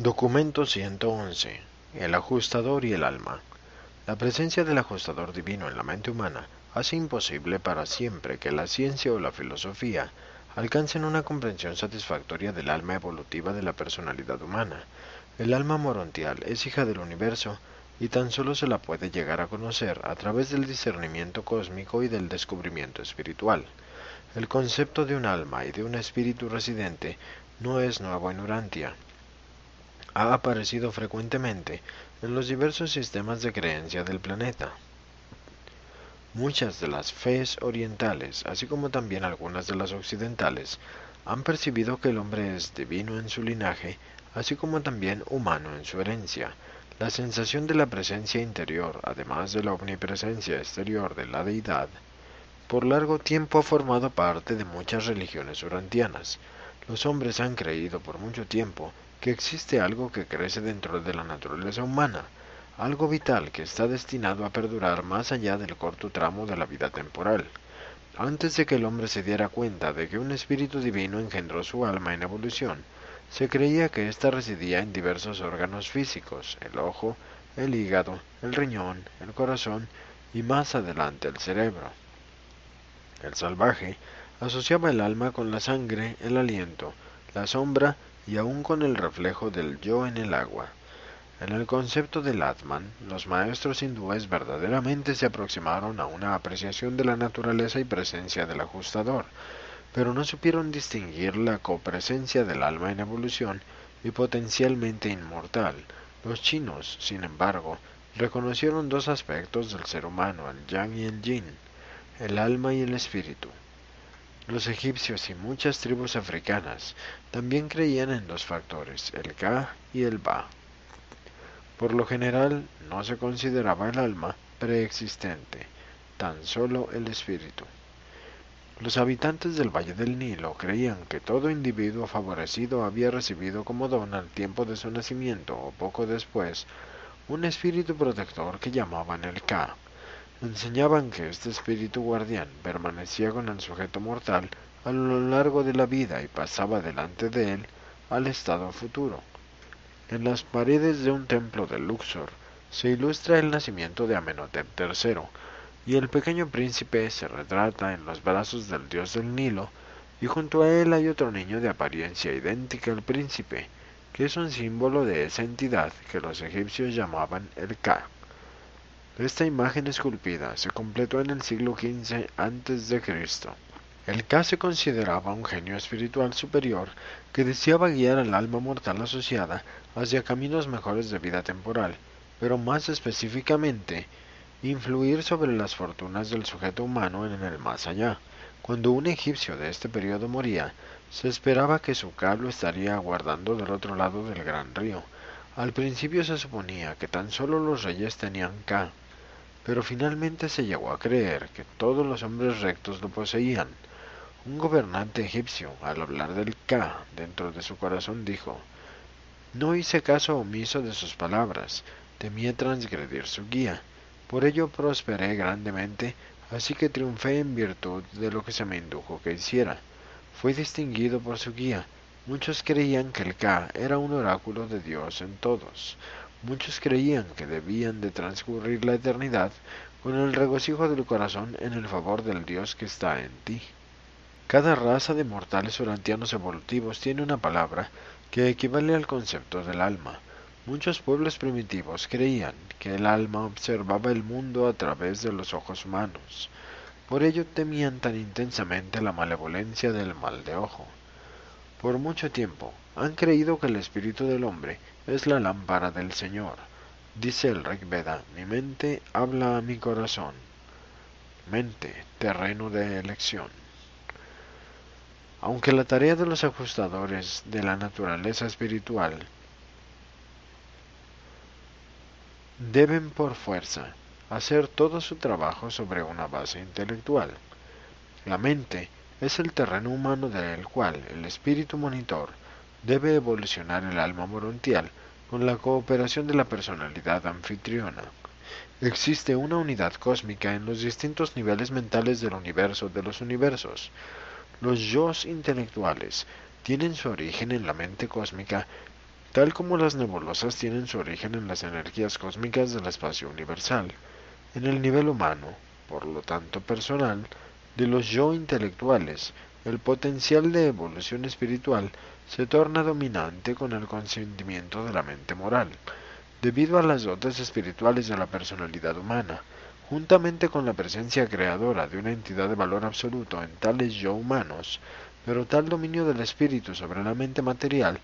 Documento 111. El ajustador y el alma. La presencia del ajustador divino en la mente humana hace imposible para siempre que la ciencia o la filosofía alcancen una comprensión satisfactoria del alma evolutiva de la personalidad humana. El alma morontial es hija del universo y tan solo se la puede llegar a conocer a través del discernimiento cósmico y del descubrimiento espiritual. El concepto de un alma y de un espíritu residente no es nuevo en Urantia. Ha aparecido frecuentemente en los diversos sistemas de creencia del planeta. Muchas de las fees orientales, así como también algunas de las occidentales, han percibido que el hombre es divino en su linaje, así como también humano en su herencia. La sensación de la presencia interior, además de la omnipresencia exterior de la deidad, por largo tiempo ha formado parte de muchas religiones urantianas. Los hombres han creído por mucho tiempo que existe algo que crece dentro de la naturaleza humana, algo vital que está destinado a perdurar más allá del corto tramo de la vida temporal. Antes de que el hombre se diera cuenta de que un espíritu divino engendró su alma en evolución, se creía que ésta residía en diversos órganos físicos, el ojo, el hígado, el riñón, el corazón y más adelante el cerebro. El salvaje asociaba el alma con la sangre, el aliento, la sombra y aún con el reflejo del yo en el agua. En el concepto del Atman, los maestros hindúes verdaderamente se aproximaron a una apreciación de la naturaleza y presencia del ajustador, pero no supieron distinguir la copresencia del alma en evolución y potencialmente inmortal. Los chinos, sin embargo, reconocieron dos aspectos del ser humano, el yang y el yin el alma y el espíritu. Los egipcios y muchas tribus africanas también creían en dos factores, el Ka y el Ba. Por lo general no se consideraba el alma preexistente, tan solo el espíritu. Los habitantes del Valle del Nilo creían que todo individuo favorecido había recibido como don al tiempo de su nacimiento o poco después un espíritu protector que llamaban el Ka, enseñaban que este espíritu guardián permanecía con el sujeto mortal a lo largo de la vida y pasaba delante de él al estado futuro. En las paredes de un templo de Luxor se ilustra el nacimiento de Amenhotep III, y el pequeño príncipe se retrata en los brazos del dios del Nilo, y junto a él hay otro niño de apariencia idéntica al príncipe, que es un símbolo de esa entidad que los egipcios llamaban el Ka. Esta imagen esculpida se completó en el siglo XV a.C. El Ka se consideraba un genio espiritual superior que deseaba guiar al alma mortal asociada hacia caminos mejores de vida temporal, pero más específicamente, influir sobre las fortunas del sujeto humano en el más allá. Cuando un egipcio de este periodo moría, se esperaba que su Ka lo estaría aguardando del otro lado del gran río. Al principio se suponía que tan solo los reyes tenían Ka, pero finalmente se llegó a creer que todos los hombres rectos lo poseían. Un gobernante egipcio, al hablar del Ka dentro de su corazón, dijo, No hice caso omiso de sus palabras, temía transgredir su guía, por ello prosperé grandemente, así que triunfé en virtud de lo que se me indujo que hiciera. Fui distinguido por su guía, muchos creían que el Ka era un oráculo de Dios en todos, Muchos creían que debían de transcurrir la eternidad con el regocijo del corazón en el favor del Dios que está en ti. Cada raza de mortales orantianos evolutivos tiene una palabra que equivale al concepto del alma. Muchos pueblos primitivos creían que el alma observaba el mundo a través de los ojos humanos. Por ello temían tan intensamente la malevolencia del mal de ojo. Por mucho tiempo han creído que el espíritu del hombre es la lámpara del Señor. Dice el Rig Veda, mi mente habla a mi corazón. Mente, terreno de elección. Aunque la tarea de los ajustadores de la naturaleza espiritual deben por fuerza hacer todo su trabajo sobre una base intelectual. La mente es el terreno humano del cual el espíritu monitor debe evolucionar el alma morontial con la cooperación de la personalidad anfitriona. Existe una unidad cósmica en los distintos niveles mentales del universo de los universos. Los yos intelectuales tienen su origen en la mente cósmica tal como las nebulosas tienen su origen en las energías cósmicas del espacio universal, en el nivel humano, por lo tanto personal, de los yo intelectuales, el potencial de evolución espiritual se torna dominante con el consentimiento de la mente moral, debido a las dotes espirituales de la personalidad humana, juntamente con la presencia creadora de una entidad de valor absoluto en tales yo humanos, pero tal dominio del espíritu sobre la mente material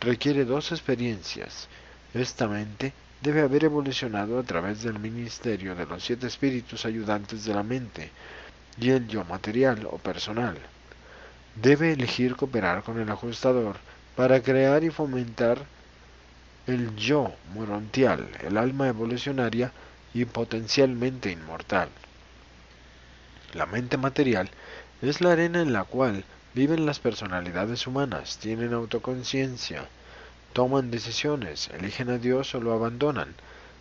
requiere dos experiencias. Esta mente debe haber evolucionado a través del ministerio de los siete espíritus ayudantes de la mente y el yo material o personal. Debe elegir cooperar con el ajustador para crear y fomentar el yo morontial, el alma evolucionaria y potencialmente inmortal. La mente material es la arena en la cual viven las personalidades humanas, tienen autoconciencia, toman decisiones, eligen a Dios o lo abandonan,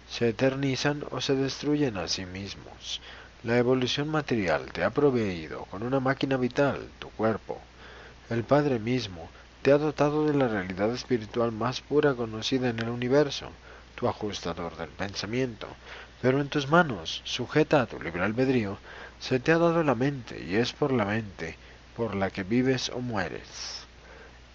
se eternizan o se destruyen a sí mismos. La evolución material te ha proveído con una máquina vital, tu cuerpo. El Padre mismo te ha dotado de la realidad espiritual más pura conocida en el universo, tu ajustador del pensamiento, pero en tus manos, sujeta a tu libre albedrío, se te ha dado la mente y es por la mente por la que vives o mueres.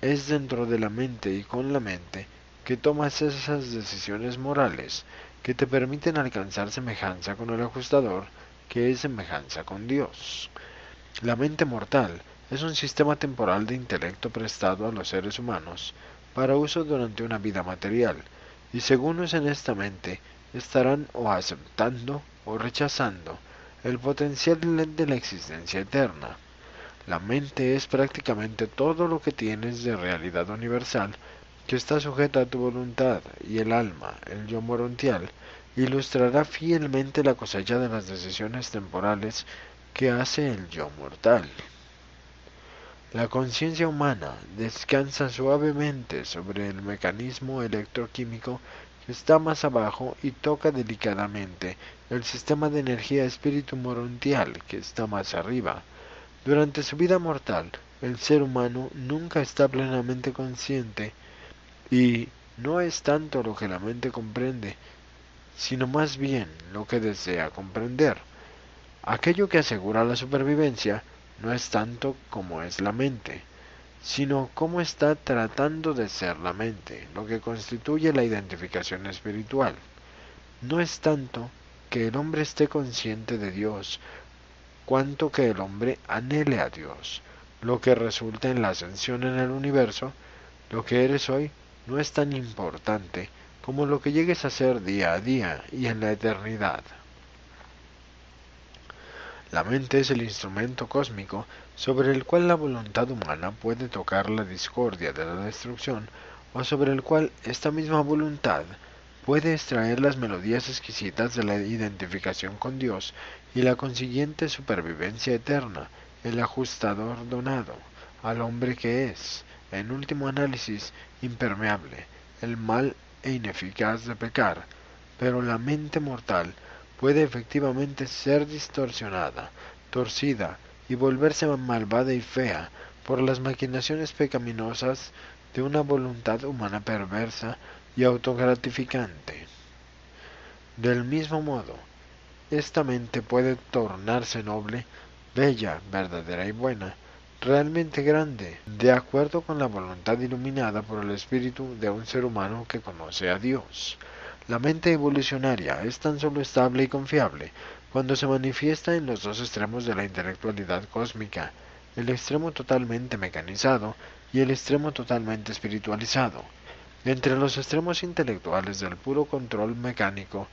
Es dentro de la mente y con la mente que tomas esas decisiones morales que te permiten alcanzar semejanza con el ajustador, que es semejanza con Dios. La mente mortal es un sistema temporal de intelecto prestado a los seres humanos para uso durante una vida material, y según usen esta mente, estarán o aceptando o rechazando el potencial de la existencia eterna. La mente es prácticamente todo lo que tienes de realidad universal que está sujeta a tu voluntad y el alma, el yo morontial, ilustrará fielmente la cosecha de las decisiones temporales que hace el yo mortal. La conciencia humana descansa suavemente sobre el mecanismo electroquímico que está más abajo y toca delicadamente el sistema de energía espíritu morontial que está más arriba. Durante su vida mortal, el ser humano nunca está plenamente consciente y no es tanto lo que la mente comprende, sino más bien lo que desea comprender. Aquello que asegura la supervivencia no es tanto como es la mente, sino cómo está tratando de ser la mente, lo que constituye la identificación espiritual. No es tanto que el hombre esté consciente de Dios cuanto que el hombre anhele a Dios, lo que resulta en la ascensión en el universo, lo que eres hoy no es tan importante como lo que llegues a ser día a día y en la eternidad. La mente es el instrumento cósmico sobre el cual la voluntad humana puede tocar la discordia de la destrucción o sobre el cual esta misma voluntad puede extraer las melodías exquisitas de la identificación con Dios y la consiguiente supervivencia eterna, el ajustador donado al hombre que es, en último análisis, impermeable, el mal e ineficaz de pecar, pero la mente mortal puede efectivamente ser distorsionada, torcida y volverse malvada y fea por las maquinaciones pecaminosas de una voluntad humana perversa y autogratificante. Del mismo modo, esta mente puede tornarse noble, bella, verdadera y buena, realmente grande, de acuerdo con la voluntad iluminada por el espíritu de un ser humano que conoce a Dios. La mente evolucionaria es tan solo estable y confiable cuando se manifiesta en los dos extremos de la intelectualidad cósmica, el extremo totalmente mecanizado y el extremo totalmente espiritualizado. Entre los extremos intelectuales del puro control mecánico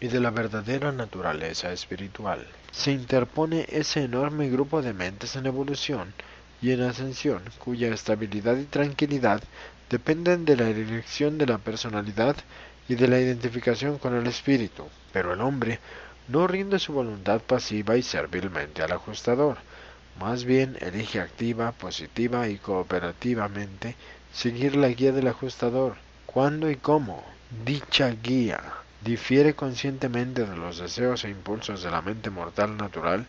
y de la verdadera naturaleza espiritual. Se interpone ese enorme grupo de mentes en evolución y en ascensión, cuya estabilidad y tranquilidad dependen de la dirección de la personalidad y de la identificación con el espíritu. Pero el hombre no rinde su voluntad pasiva y servilmente al ajustador, más bien elige activa, positiva y cooperativamente seguir la guía del ajustador. ¿Cuándo y cómo? Dicha guía difiere conscientemente de los deseos e impulsos de la mente mortal natural,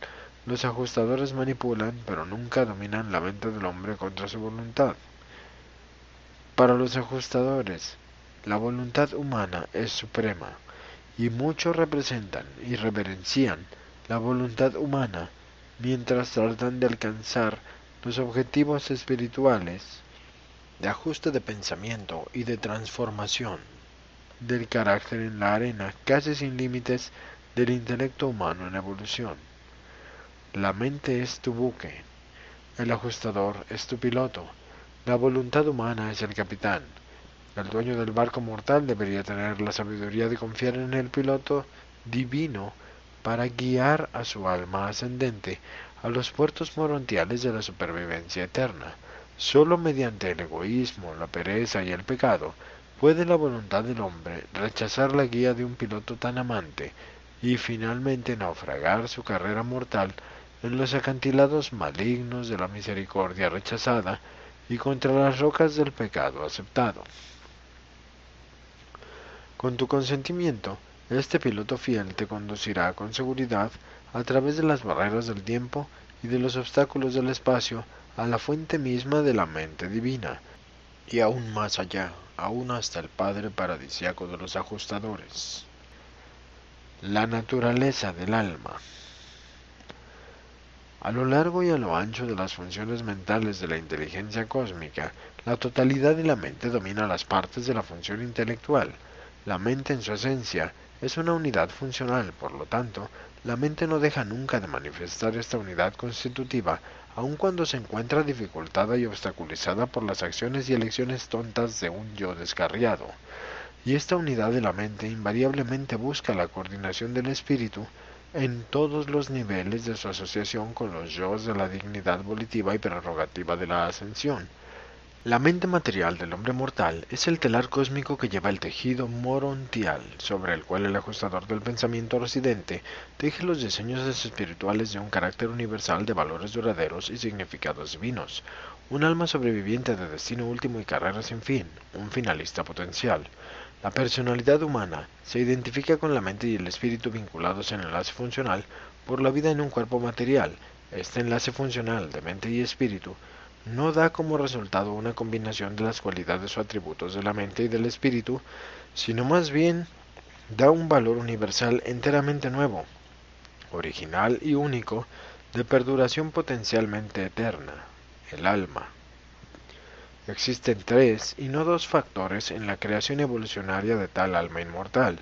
los ajustadores manipulan, pero nunca dominan la mente del hombre contra su voluntad. Para los ajustadores, la voluntad humana es suprema, y muchos representan y reverencian la voluntad humana mientras tratan de alcanzar los objetivos espirituales de ajuste de pensamiento y de transformación del carácter en la arena casi sin límites del intelecto humano en evolución. La mente es tu buque, el ajustador es tu piloto, la voluntad humana es el capitán. El dueño del barco mortal debería tener la sabiduría de confiar en el piloto divino para guiar a su alma ascendente a los puertos morontiales de la supervivencia eterna. Solo mediante el egoísmo, la pereza y el pecado puede la voluntad del hombre rechazar la guía de un piloto tan amante y finalmente naufragar su carrera mortal en los acantilados malignos de la misericordia rechazada y contra las rocas del pecado aceptado. Con tu consentimiento, este piloto fiel te conducirá con seguridad a través de las barreras del tiempo y de los obstáculos del espacio a la fuente misma de la mente divina, y aún más allá, aún hasta el Padre paradisiaco de los ajustadores. La naturaleza del alma. A lo largo y a lo ancho de las funciones mentales de la inteligencia cósmica, la totalidad de la mente domina las partes de la función intelectual. La mente en su esencia es una unidad funcional, por lo tanto, la mente no deja nunca de manifestar esta unidad constitutiva, aun cuando se encuentra dificultada y obstaculizada por las acciones y elecciones tontas de un yo descarriado. Y esta unidad de la mente invariablemente busca la coordinación del espíritu en todos los niveles de su asociación con los yo de la dignidad volitiva y prerrogativa de la ascensión. La mente material del hombre mortal es el telar cósmico que lleva el tejido morontial, sobre el cual el ajustador del pensamiento residente teje los diseños espirituales de un carácter universal de valores duraderos y significados divinos, un alma sobreviviente de destino último y carrera sin fin, un finalista potencial. La personalidad humana se identifica con la mente y el espíritu vinculados en enlace funcional por la vida en un cuerpo material. Este enlace funcional de mente y espíritu no da como resultado una combinación de las cualidades o atributos de la mente y del espíritu, sino más bien da un valor universal enteramente nuevo, original y único, de perduración potencialmente eterna, el alma. Existen tres y no dos factores en la creación evolucionaria de tal alma inmortal.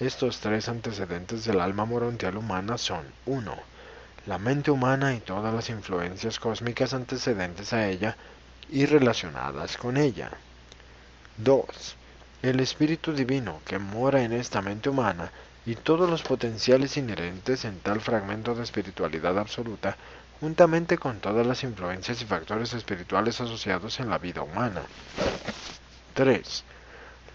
Estos tres antecedentes del alma morontial humana son 1 la mente humana y todas las influencias cósmicas antecedentes a ella y relacionadas con ella. 2. El Espíritu Divino que mora en esta mente humana y todos los potenciales inherentes en tal fragmento de espiritualidad absoluta, juntamente con todas las influencias y factores espirituales asociados en la vida humana. 3.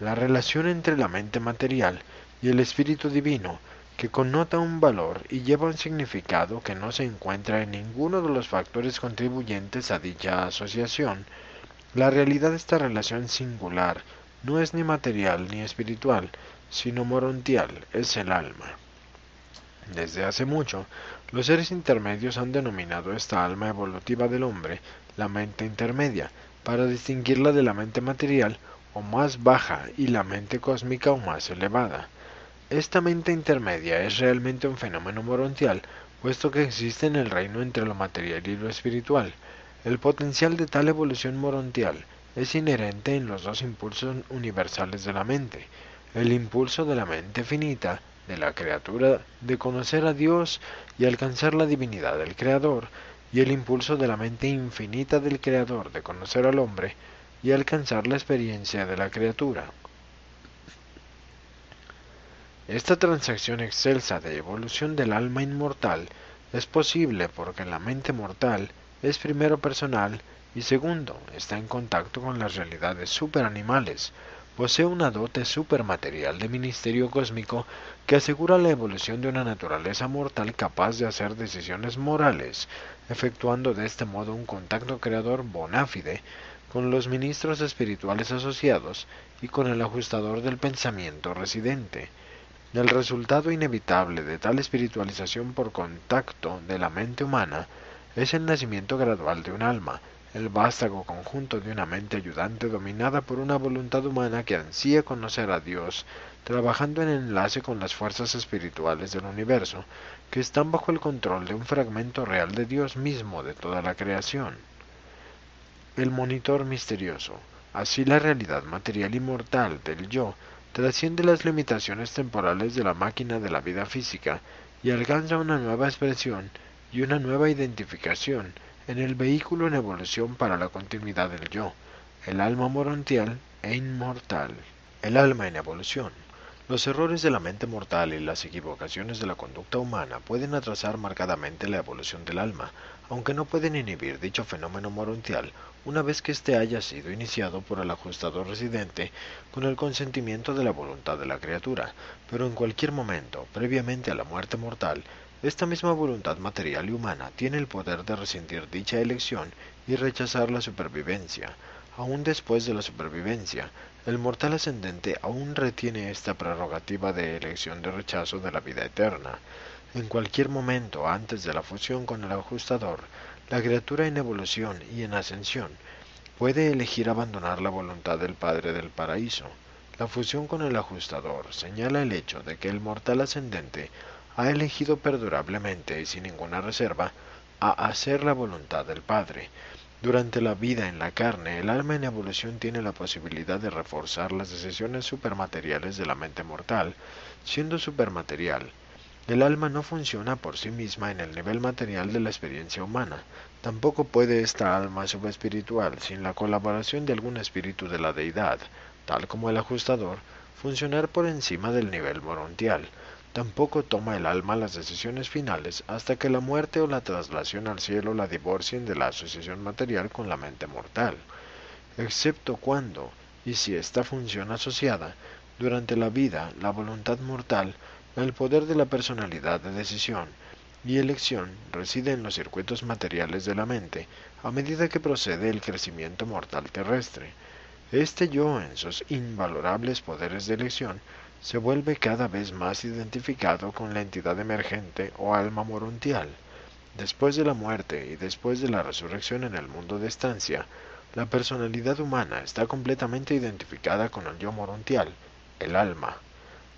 La relación entre la mente material y el Espíritu Divino que connota un valor y lleva un significado que no se encuentra en ninguno de los factores contribuyentes a dicha asociación. La realidad de esta relación singular no es ni material ni espiritual, sino morontial, es el alma. Desde hace mucho, los seres intermedios han denominado esta alma evolutiva del hombre la mente intermedia, para distinguirla de la mente material o más baja y la mente cósmica o más elevada. Esta mente intermedia es realmente un fenómeno morontial, puesto que existe en el reino entre lo material y lo espiritual. El potencial de tal evolución morontial es inherente en los dos impulsos universales de la mente, el impulso de la mente finita, de la criatura, de conocer a Dios y alcanzar la divinidad del Creador, y el impulso de la mente infinita del Creador de conocer al hombre y alcanzar la experiencia de la criatura. Esta transacción excelsa de evolución del alma inmortal es posible porque la mente mortal es primero personal y segundo está en contacto con las realidades superanimales, posee una dote supermaterial de ministerio cósmico que asegura la evolución de una naturaleza mortal capaz de hacer decisiones morales, efectuando de este modo un contacto creador bonáfide con los ministros espirituales asociados y con el ajustador del pensamiento residente. El resultado inevitable de tal espiritualización por contacto de la mente humana es el nacimiento gradual de un alma, el vástago conjunto de una mente ayudante dominada por una voluntad humana que ansía conocer a Dios, trabajando en enlace con las fuerzas espirituales del universo, que están bajo el control de un fragmento real de Dios mismo de toda la creación. El monitor misterioso. Así la realidad material y mortal del yo trasciende las limitaciones temporales de la máquina de la vida física y alcanza una nueva expresión y una nueva identificación en el vehículo en evolución para la continuidad del yo, el alma morontial e inmortal. El alma en evolución. Los errores de la mente mortal y las equivocaciones de la conducta humana pueden atrasar marcadamente la evolución del alma, aunque no pueden inhibir dicho fenómeno morontial una vez que éste haya sido iniciado por el ajustador residente con el consentimiento de la voluntad de la criatura, pero en cualquier momento, previamente a la muerte mortal, esta misma voluntad material y humana tiene el poder de rescindir dicha elección y rechazar la supervivencia. Aún después de la supervivencia, el mortal ascendente aún retiene esta prerrogativa de elección de rechazo de la vida eterna. En cualquier momento antes de la fusión con el ajustador, la criatura en evolución y en ascensión puede elegir abandonar la voluntad del Padre del Paraíso. La fusión con el ajustador señala el hecho de que el mortal ascendente ha elegido perdurablemente y sin ninguna reserva a hacer la voluntad del Padre, durante la vida en la carne, el alma en evolución tiene la posibilidad de reforzar las decisiones supermateriales de la mente mortal. Siendo supermaterial, el alma no funciona por sí misma en el nivel material de la experiencia humana. Tampoco puede esta alma subespiritual, sin la colaboración de algún espíritu de la deidad, tal como el ajustador, funcionar por encima del nivel morontial. Tampoco toma el alma las decisiones finales hasta que la muerte o la traslación al cielo la divorcien de la asociación material con la mente mortal, excepto cuando, y si esta función asociada, durante la vida, la voluntad mortal, el poder de la personalidad de decisión y elección reside en los circuitos materiales de la mente a medida que procede el crecimiento mortal terrestre. Este yo, en sus invalorables poderes de elección, se vuelve cada vez más identificado con la entidad emergente o alma morontial. Después de la muerte y después de la resurrección en el mundo de estancia, la personalidad humana está completamente identificada con el yo morontial, el alma.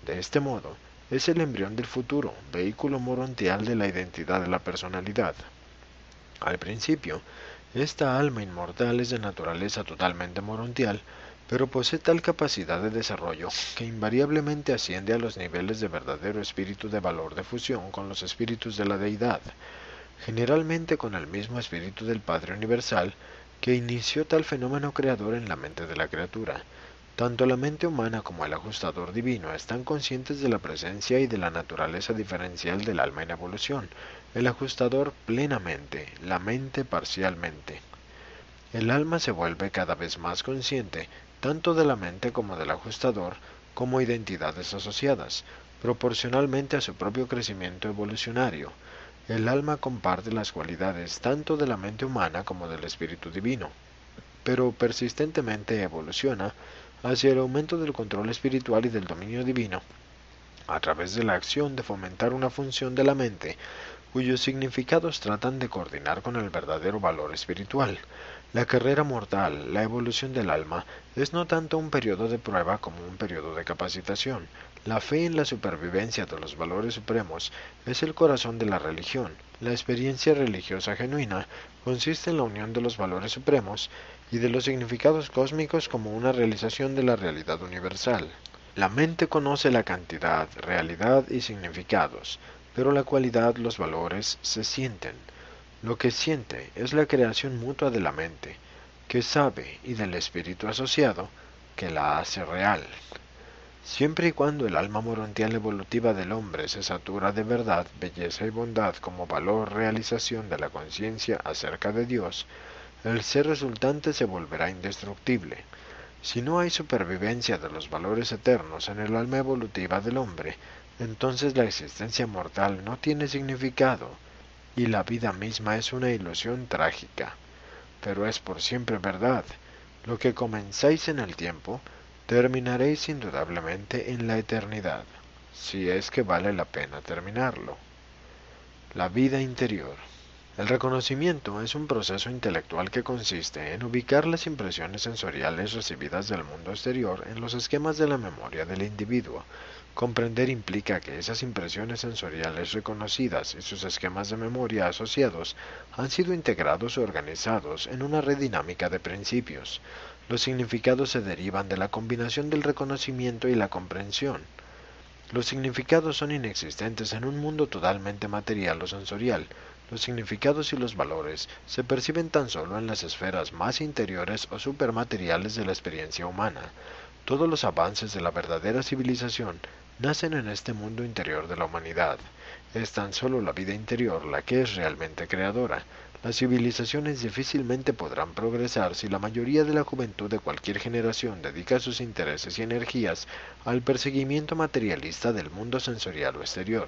De este modo, es el embrión del futuro, vehículo morontial de la identidad de la personalidad. Al principio, esta alma inmortal es de naturaleza totalmente morontial, pero posee tal capacidad de desarrollo que invariablemente asciende a los niveles de verdadero espíritu de valor de fusión con los espíritus de la deidad, generalmente con el mismo espíritu del Padre Universal que inició tal fenómeno creador en la mente de la criatura. Tanto la mente humana como el ajustador divino están conscientes de la presencia y de la naturaleza diferencial del alma en evolución, el ajustador plenamente, la mente parcialmente. El alma se vuelve cada vez más consciente tanto de la mente como del ajustador, como identidades asociadas, proporcionalmente a su propio crecimiento evolucionario. El alma comparte las cualidades tanto de la mente humana como del espíritu divino, pero persistentemente evoluciona hacia el aumento del control espiritual y del dominio divino, a través de la acción de fomentar una función de la mente cuyos significados tratan de coordinar con el verdadero valor espiritual. La carrera mortal, la evolución del alma, es no tanto un periodo de prueba como un periodo de capacitación. La fe en la supervivencia de los valores supremos es el corazón de la religión. La experiencia religiosa genuina consiste en la unión de los valores supremos y de los significados cósmicos como una realización de la realidad universal. La mente conoce la cantidad, realidad y significados, pero la cualidad, los valores, se sienten. Lo que siente es la creación mutua de la mente, que sabe, y del espíritu asociado, que la hace real. Siempre y cuando el alma morontial evolutiva del hombre se satura de verdad, belleza y bondad como valor realización de la conciencia acerca de Dios, el ser resultante se volverá indestructible. Si no hay supervivencia de los valores eternos en el alma evolutiva del hombre, entonces la existencia mortal no tiene significado y la vida misma es una ilusión trágica. Pero es por siempre verdad. Lo que comenzáis en el tiempo, terminaréis indudablemente en la eternidad, si es que vale la pena terminarlo. La vida interior. El reconocimiento es un proceso intelectual que consiste en ubicar las impresiones sensoriales recibidas del mundo exterior en los esquemas de la memoria del individuo. Comprender implica que esas impresiones sensoriales reconocidas y sus esquemas de memoria asociados han sido integrados o organizados en una red dinámica de principios. Los significados se derivan de la combinación del reconocimiento y la comprensión. Los significados son inexistentes en un mundo totalmente material o sensorial, los significados y los valores se perciben tan solo en las esferas más interiores o supermateriales de la experiencia humana. Todos los avances de la verdadera civilización nacen en este mundo interior de la humanidad. Es tan solo la vida interior la que es realmente creadora. Las civilizaciones difícilmente podrán progresar si la mayoría de la juventud de cualquier generación dedica sus intereses y energías al perseguimiento materialista del mundo sensorial o exterior.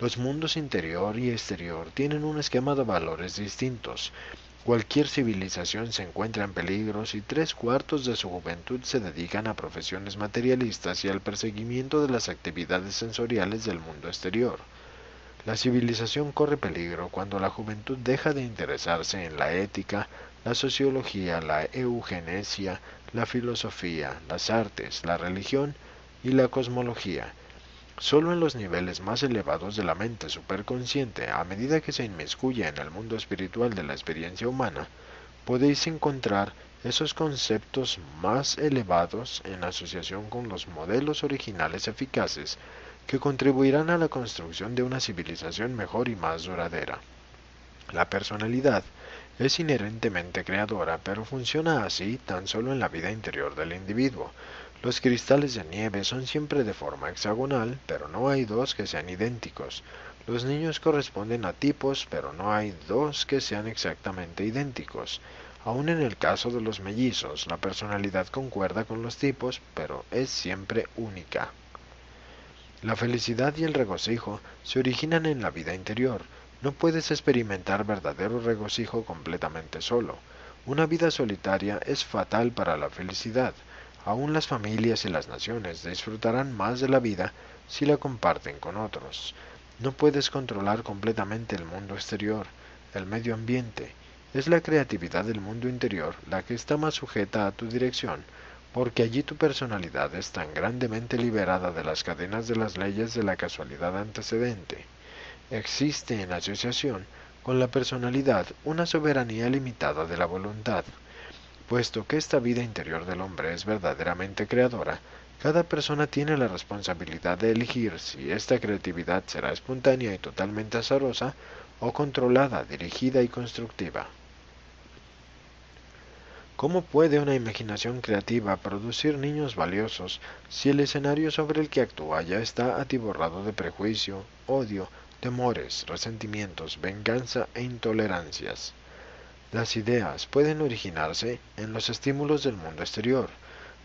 Los mundos interior y exterior tienen un esquema de valores distintos. Cualquier civilización se encuentra en peligro si tres cuartos de su juventud se dedican a profesiones materialistas y al perseguimiento de las actividades sensoriales del mundo exterior. La civilización corre peligro cuando la juventud deja de interesarse en la ética, la sociología, la eugenesia, la filosofía, las artes, la religión y la cosmología, Solo en los niveles más elevados de la mente superconsciente, a medida que se inmiscuye en el mundo espiritual de la experiencia humana, podéis encontrar esos conceptos más elevados en asociación con los modelos originales eficaces que contribuirán a la construcción de una civilización mejor y más duradera. La personalidad es inherentemente creadora, pero funciona así tan solo en la vida interior del individuo, los cristales de nieve son siempre de forma hexagonal, pero no hay dos que sean idénticos. Los niños corresponden a tipos, pero no hay dos que sean exactamente idénticos. Aun en el caso de los mellizos, la personalidad concuerda con los tipos, pero es siempre única. La felicidad y el regocijo se originan en la vida interior. No puedes experimentar verdadero regocijo completamente solo. Una vida solitaria es fatal para la felicidad. Aún las familias y las naciones disfrutarán más de la vida si la comparten con otros. No puedes controlar completamente el mundo exterior, el medio ambiente. Es la creatividad del mundo interior la que está más sujeta a tu dirección, porque allí tu personalidad es tan grandemente liberada de las cadenas de las leyes de la casualidad antecedente. Existe en asociación con la personalidad una soberanía limitada de la voluntad. Puesto que esta vida interior del hombre es verdaderamente creadora, cada persona tiene la responsabilidad de elegir si esta creatividad será espontánea y totalmente azarosa o controlada, dirigida y constructiva. ¿Cómo puede una imaginación creativa producir niños valiosos si el escenario sobre el que actúa ya está atiborrado de prejuicio, odio, temores, resentimientos, venganza e intolerancias? Las ideas pueden originarse en los estímulos del mundo exterior,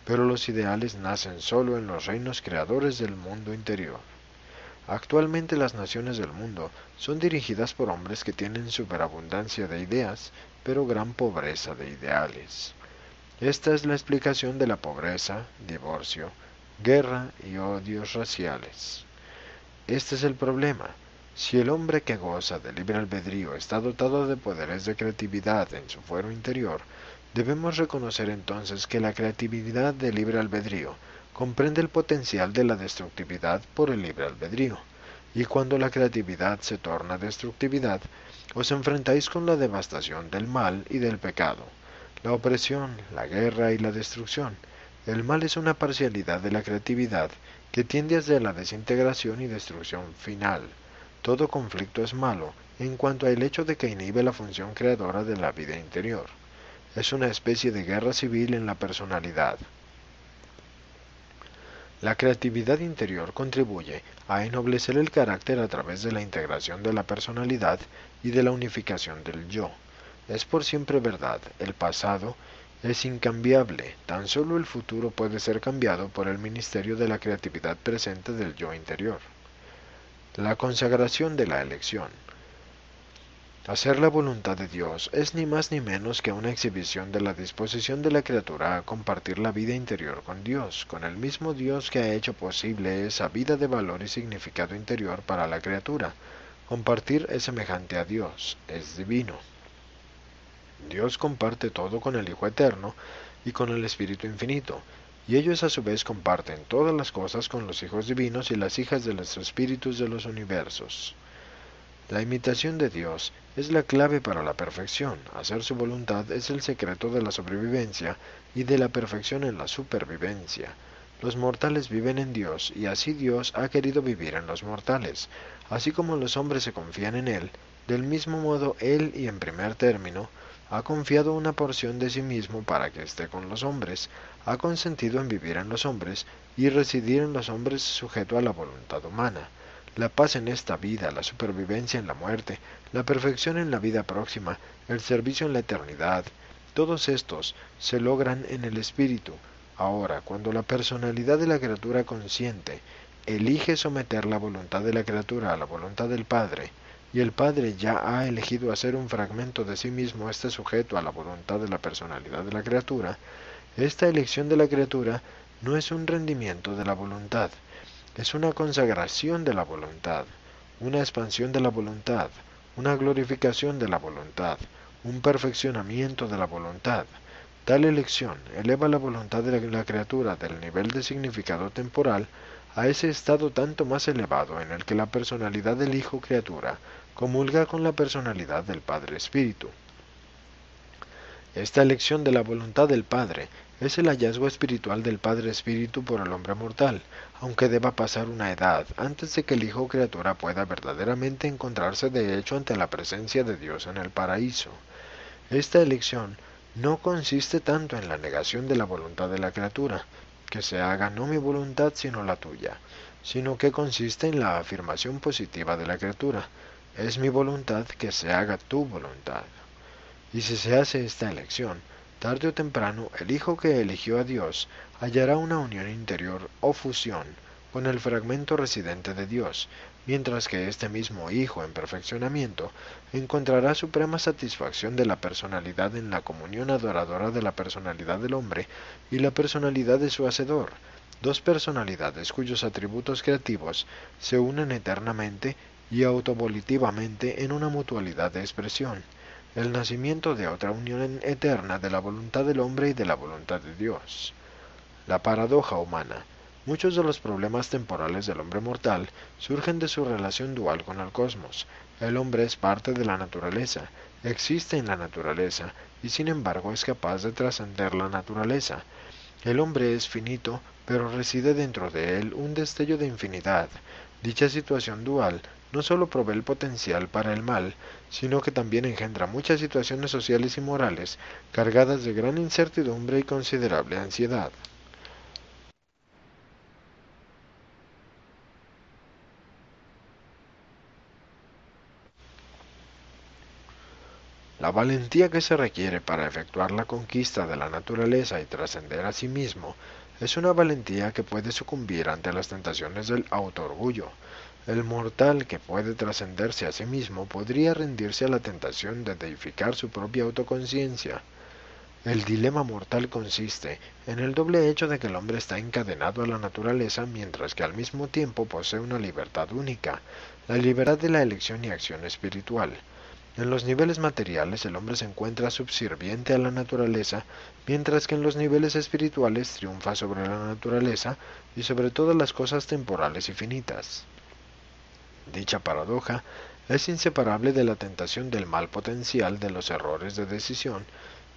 pero los ideales nacen solo en los reinos creadores del mundo interior. Actualmente las naciones del mundo son dirigidas por hombres que tienen superabundancia de ideas, pero gran pobreza de ideales. Esta es la explicación de la pobreza, divorcio, guerra y odios raciales. Este es el problema. Si el hombre que goza de libre albedrío está dotado de poderes de creatividad en su fuero interior, debemos reconocer entonces que la creatividad de libre albedrío comprende el potencial de la destructividad por el libre albedrío, y cuando la creatividad se torna destructividad, os enfrentáis con la devastación del mal y del pecado, la opresión, la guerra y la destrucción. El mal es una parcialidad de la creatividad que tiende hacia la desintegración y destrucción final. Todo conflicto es malo en cuanto al hecho de que inhibe la función creadora de la vida interior. Es una especie de guerra civil en la personalidad. La creatividad interior contribuye a ennoblecer el carácter a través de la integración de la personalidad y de la unificación del yo. Es por siempre verdad, el pasado es incambiable, tan solo el futuro puede ser cambiado por el ministerio de la creatividad presente del yo interior. La consagración de la elección. Hacer la voluntad de Dios es ni más ni menos que una exhibición de la disposición de la criatura a compartir la vida interior con Dios, con el mismo Dios que ha hecho posible esa vida de valor y significado interior para la criatura. Compartir es semejante a Dios, es divino. Dios comparte todo con el Hijo Eterno y con el Espíritu Infinito, y ellos a su vez comparten todas las cosas con los hijos divinos y las hijas de los espíritus de los universos. La imitación de Dios es la clave para la perfección. Hacer su voluntad es el secreto de la sobrevivencia y de la perfección en la supervivencia. Los mortales viven en Dios y así Dios ha querido vivir en los mortales. Así como los hombres se confían en Él, del mismo modo Él y en primer término ha confiado una porción de sí mismo para que esté con los hombres, ha consentido en vivir en los hombres y residir en los hombres sujeto a la voluntad humana. La paz en esta vida, la supervivencia en la muerte, la perfección en la vida próxima, el servicio en la eternidad, todos estos se logran en el espíritu, Ahora, cuando la personalidad de la criatura consciente elige someter la voluntad de la criatura a la voluntad del Padre, y el Padre ya ha elegido hacer un fragmento de sí mismo este sujeto a la voluntad de la personalidad de la criatura, esta elección de la criatura no es un rendimiento de la voluntad, es una consagración de la voluntad, una expansión de la voluntad, una glorificación de la voluntad, un perfeccionamiento de la voluntad, Tal elección eleva la voluntad de la criatura del nivel de significado temporal a ese estado tanto más elevado en el que la personalidad del Hijo criatura comulga con la personalidad del Padre Espíritu. Esta elección de la voluntad del Padre es el hallazgo espiritual del Padre Espíritu por el hombre mortal, aunque deba pasar una edad antes de que el Hijo criatura pueda verdaderamente encontrarse de hecho ante la presencia de Dios en el paraíso. Esta elección no consiste tanto en la negación de la voluntad de la criatura, que se haga no mi voluntad sino la tuya, sino que consiste en la afirmación positiva de la criatura, es mi voluntad que se haga tu voluntad. Y si se hace esta elección, tarde o temprano el Hijo que eligió a Dios hallará una unión interior o fusión con el fragmento residente de Dios, mientras que este mismo Hijo en perfeccionamiento encontrará suprema satisfacción de la personalidad en la comunión adoradora de la personalidad del hombre y la personalidad de su Hacedor, dos personalidades cuyos atributos creativos se unen eternamente y autovolitivamente en una mutualidad de expresión, el nacimiento de otra unión eterna de la voluntad del hombre y de la voluntad de Dios. La paradoja humana Muchos de los problemas temporales del hombre mortal surgen de su relación dual con el cosmos. El hombre es parte de la naturaleza, existe en la naturaleza, y sin embargo es capaz de trascender la naturaleza. El hombre es finito, pero reside dentro de él un destello de infinidad. Dicha situación dual no sólo provee el potencial para el mal, sino que también engendra muchas situaciones sociales y morales cargadas de gran incertidumbre y considerable ansiedad. La valentía que se requiere para efectuar la conquista de la naturaleza y trascender a sí mismo es una valentía que puede sucumbir ante las tentaciones del autoorgullo. El mortal que puede trascenderse a sí mismo podría rendirse a la tentación de deificar su propia autoconciencia. El dilema mortal consiste en el doble hecho de que el hombre está encadenado a la naturaleza mientras que al mismo tiempo posee una libertad única, la libertad de la elección y acción espiritual. En los niveles materiales el hombre se encuentra subserviente a la naturaleza, mientras que en los niveles espirituales triunfa sobre la naturaleza y sobre todas las cosas temporales y finitas. Dicha paradoja es inseparable de la tentación del mal potencial de los errores de decisión,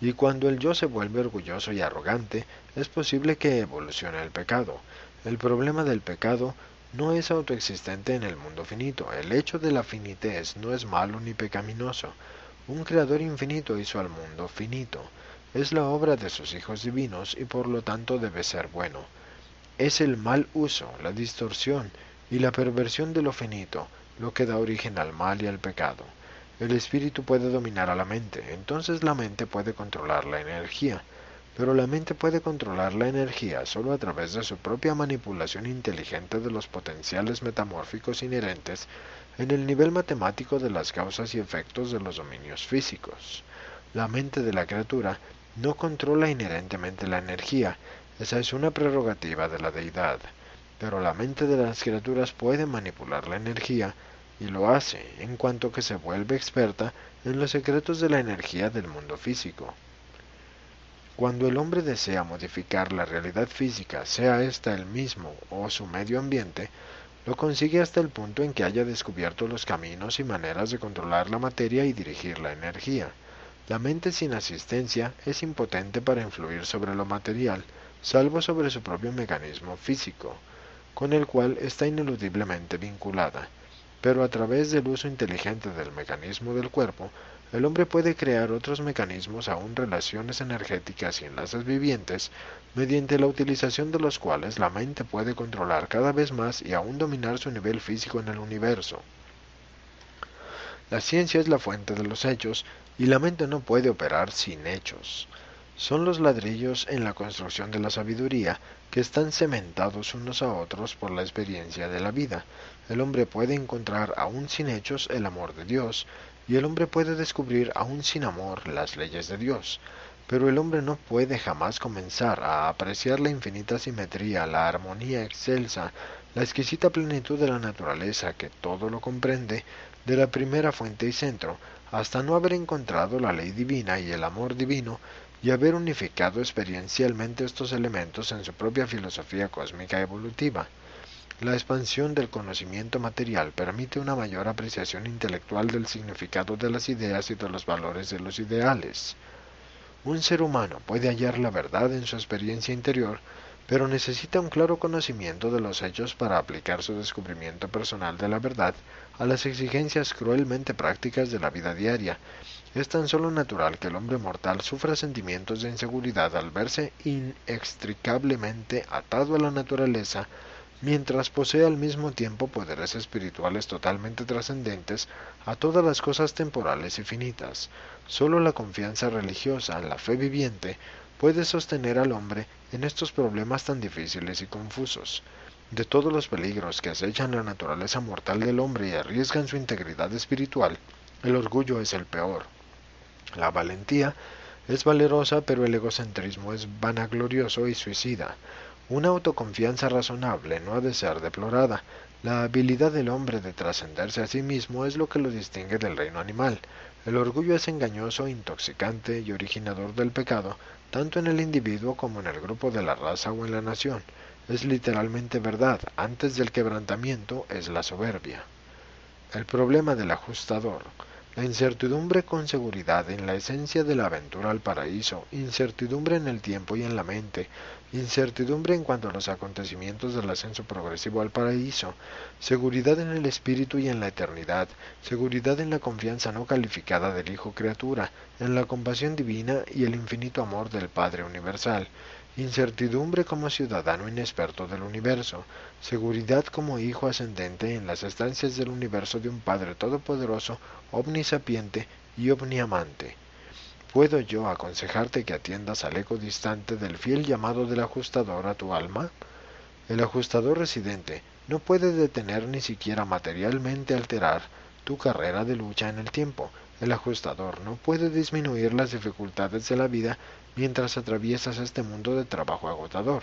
y cuando el yo se vuelve orgulloso y arrogante, es posible que evolucione el pecado. El problema del pecado no es autoexistente en el mundo finito. El hecho de la finitez no es malo ni pecaminoso. Un creador infinito hizo al mundo finito. Es la obra de sus hijos divinos y por lo tanto debe ser bueno. Es el mal uso, la distorsión y la perversión de lo finito lo que da origen al mal y al pecado. El espíritu puede dominar a la mente, entonces la mente puede controlar la energía pero la mente puede controlar la energía solo a través de su propia manipulación inteligente de los potenciales metamórficos inherentes en el nivel matemático de las causas y efectos de los dominios físicos. La mente de la criatura no controla inherentemente la energía, esa es una prerrogativa de la deidad, pero la mente de las criaturas puede manipular la energía y lo hace en cuanto que se vuelve experta en los secretos de la energía del mundo físico. Cuando el hombre desea modificar la realidad física, sea ésta el mismo o su medio ambiente, lo consigue hasta el punto en que haya descubierto los caminos y maneras de controlar la materia y dirigir la energía. La mente sin asistencia es impotente para influir sobre lo material, salvo sobre su propio mecanismo físico, con el cual está ineludiblemente vinculada. Pero a través del uso inteligente del mecanismo del cuerpo, el hombre puede crear otros mecanismos, aún relaciones energéticas y enlaces vivientes, mediante la utilización de los cuales la mente puede controlar cada vez más y aún dominar su nivel físico en el universo. La ciencia es la fuente de los hechos y la mente no puede operar sin hechos. Son los ladrillos en la construcción de la sabiduría que están cementados unos a otros por la experiencia de la vida. El hombre puede encontrar aún sin hechos el amor de Dios, y el hombre puede descubrir aún sin amor las leyes de Dios. Pero el hombre no puede jamás comenzar a apreciar la infinita simetría, la armonía excelsa, la exquisita plenitud de la naturaleza que todo lo comprende, de la primera fuente y centro, hasta no haber encontrado la ley divina y el amor divino, y haber unificado experiencialmente estos elementos en su propia filosofía cósmica evolutiva. La expansión del conocimiento material permite una mayor apreciación intelectual del significado de las ideas y de los valores de los ideales. Un ser humano puede hallar la verdad en su experiencia interior, pero necesita un claro conocimiento de los hechos para aplicar su descubrimiento personal de la verdad a las exigencias cruelmente prácticas de la vida diaria. Es tan solo natural que el hombre mortal sufra sentimientos de inseguridad al verse inextricablemente atado a la naturaleza mientras posee al mismo tiempo poderes espirituales totalmente trascendentes a todas las cosas temporales y finitas. Sólo la confianza religiosa, la fe viviente, puede sostener al hombre en estos problemas tan difíciles y confusos. De todos los peligros que acechan la naturaleza mortal del hombre y arriesgan su integridad espiritual, el orgullo es el peor. La valentía es valerosa, pero el egocentrismo es vanaglorioso y suicida. Una autoconfianza razonable no ha de ser deplorada. La habilidad del hombre de trascenderse a sí mismo es lo que lo distingue del reino animal. El orgullo es engañoso, intoxicante y originador del pecado, tanto en el individuo como en el grupo de la raza o en la nación. Es literalmente verdad, antes del quebrantamiento es la soberbia. El problema del ajustador. La incertidumbre con seguridad en la esencia de la aventura al paraíso, incertidumbre en el tiempo y en la mente, incertidumbre en cuanto a los acontecimientos del ascenso progresivo al paraíso, seguridad en el espíritu y en la eternidad, seguridad en la confianza no calificada del Hijo criatura, en la compasión divina y el infinito amor del Padre universal, incertidumbre como ciudadano inexperto del universo, seguridad como hijo ascendente en las estancias del universo de un Padre todopoderoso, omnisapiente y omniamante, ¿Puedo yo aconsejarte que atiendas al eco distante del fiel llamado del ajustador a tu alma? El ajustador residente no puede detener ni siquiera materialmente alterar tu carrera de lucha en el tiempo. El ajustador no puede disminuir las dificultades de la vida mientras atraviesas este mundo de trabajo agotador.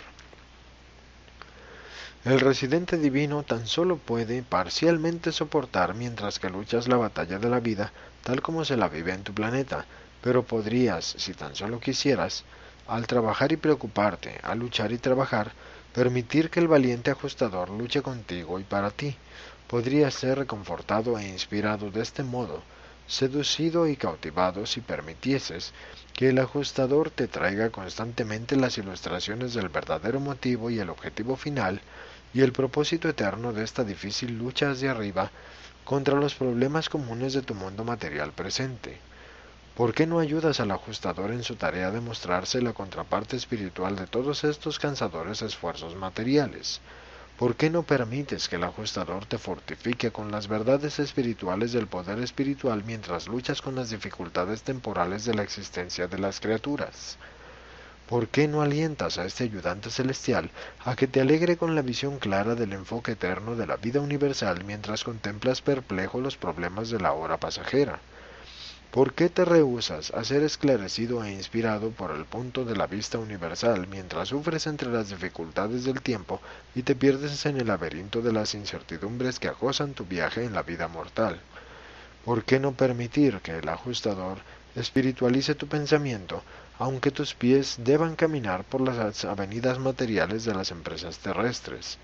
El residente divino tan solo puede parcialmente soportar mientras que luchas la batalla de la vida tal como se la vive en tu planeta, pero podrías, si tan solo quisieras, al trabajar y preocuparte, al luchar y trabajar, permitir que el valiente ajustador luche contigo y para ti. Podrías ser reconfortado e inspirado de este modo, seducido y cautivado si permitieses que el ajustador te traiga constantemente las ilustraciones del verdadero motivo y el objetivo final y el propósito eterno de esta difícil lucha hacia arriba contra los problemas comunes de tu mundo material presente. ¿Por qué no ayudas al ajustador en su tarea de mostrarse la contraparte espiritual de todos estos cansadores esfuerzos materiales? ¿Por qué no permites que el ajustador te fortifique con las verdades espirituales del poder espiritual mientras luchas con las dificultades temporales de la existencia de las criaturas? ¿Por qué no alientas a este ayudante celestial a que te alegre con la visión clara del enfoque eterno de la vida universal mientras contemplas perplejo los problemas de la hora pasajera? ¿Por qué te rehusas a ser esclarecido e inspirado por el punto de la vista universal mientras sufres entre las dificultades del tiempo y te pierdes en el laberinto de las incertidumbres que acosan tu viaje en la vida mortal? ¿Por qué no permitir que el ajustador espiritualice tu pensamiento, aunque tus pies deban caminar por las avenidas materiales de las empresas terrestres?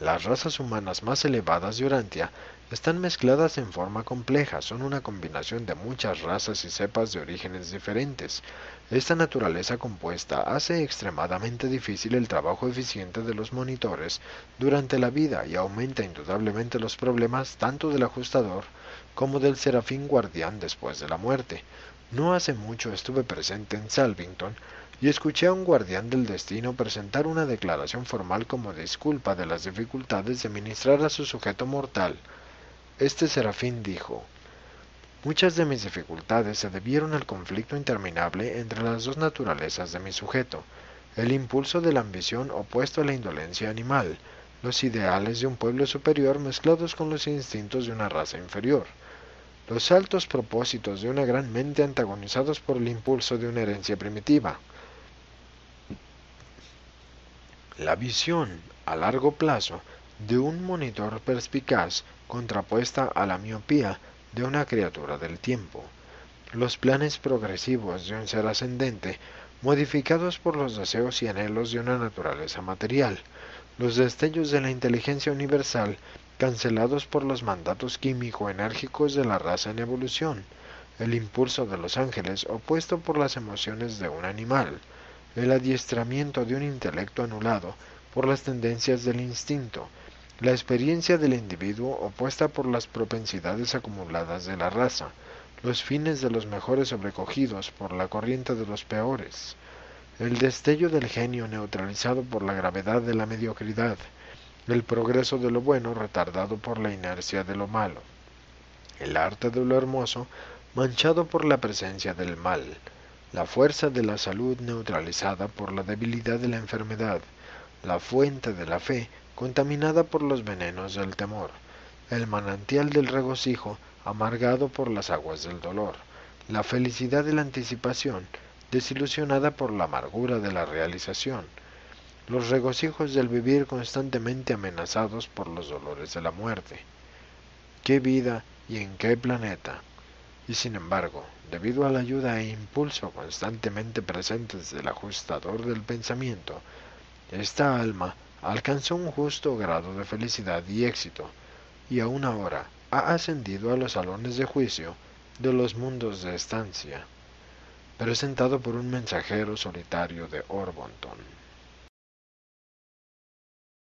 Las razas humanas más elevadas de Urantia están mezcladas en forma compleja, son una combinación de muchas razas y cepas de orígenes diferentes. Esta naturaleza compuesta hace extremadamente difícil el trabajo eficiente de los monitores durante la vida y aumenta indudablemente los problemas tanto del ajustador como del serafín guardián después de la muerte. No hace mucho estuve presente en Salvington y escuché a un guardián del destino presentar una declaración formal como disculpa de las dificultades de ministrar a su sujeto mortal. Este serafín dijo, Muchas de mis dificultades se debieron al conflicto interminable entre las dos naturalezas de mi sujeto, el impulso de la ambición opuesto a la indolencia animal, los ideales de un pueblo superior mezclados con los instintos de una raza inferior, los altos propósitos de una gran mente antagonizados por el impulso de una herencia primitiva, la visión a largo plazo de un monitor perspicaz contrapuesta a la miopía de una criatura del tiempo, los planes progresivos de un ser ascendente modificados por los deseos y anhelos de una naturaleza material, los destellos de la inteligencia universal cancelados por los mandatos químico-enérgicos de la raza en evolución, el impulso de los ángeles opuesto por las emociones de un animal, el adiestramiento de un intelecto anulado por las tendencias del instinto, la experiencia del individuo opuesta por las propensidades acumuladas de la raza, los fines de los mejores sobrecogidos por la corriente de los peores, el destello del genio neutralizado por la gravedad de la mediocridad, el progreso de lo bueno retardado por la inercia de lo malo, el arte de lo hermoso manchado por la presencia del mal, la fuerza de la salud neutralizada por la debilidad de la enfermedad, la fuente de la fe contaminada por los venenos del temor, el manantial del regocijo amargado por las aguas del dolor, la felicidad de la anticipación desilusionada por la amargura de la realización, los regocijos del vivir constantemente amenazados por los dolores de la muerte. ¿Qué vida y en qué planeta? Y sin embargo, debido a la ayuda e impulso constantemente presentes del ajustador del pensamiento, esta alma alcanzó un justo grado de felicidad y éxito, y aún ahora ha ascendido a los salones de juicio de los mundos de estancia, presentado por un mensajero solitario de Orbonton.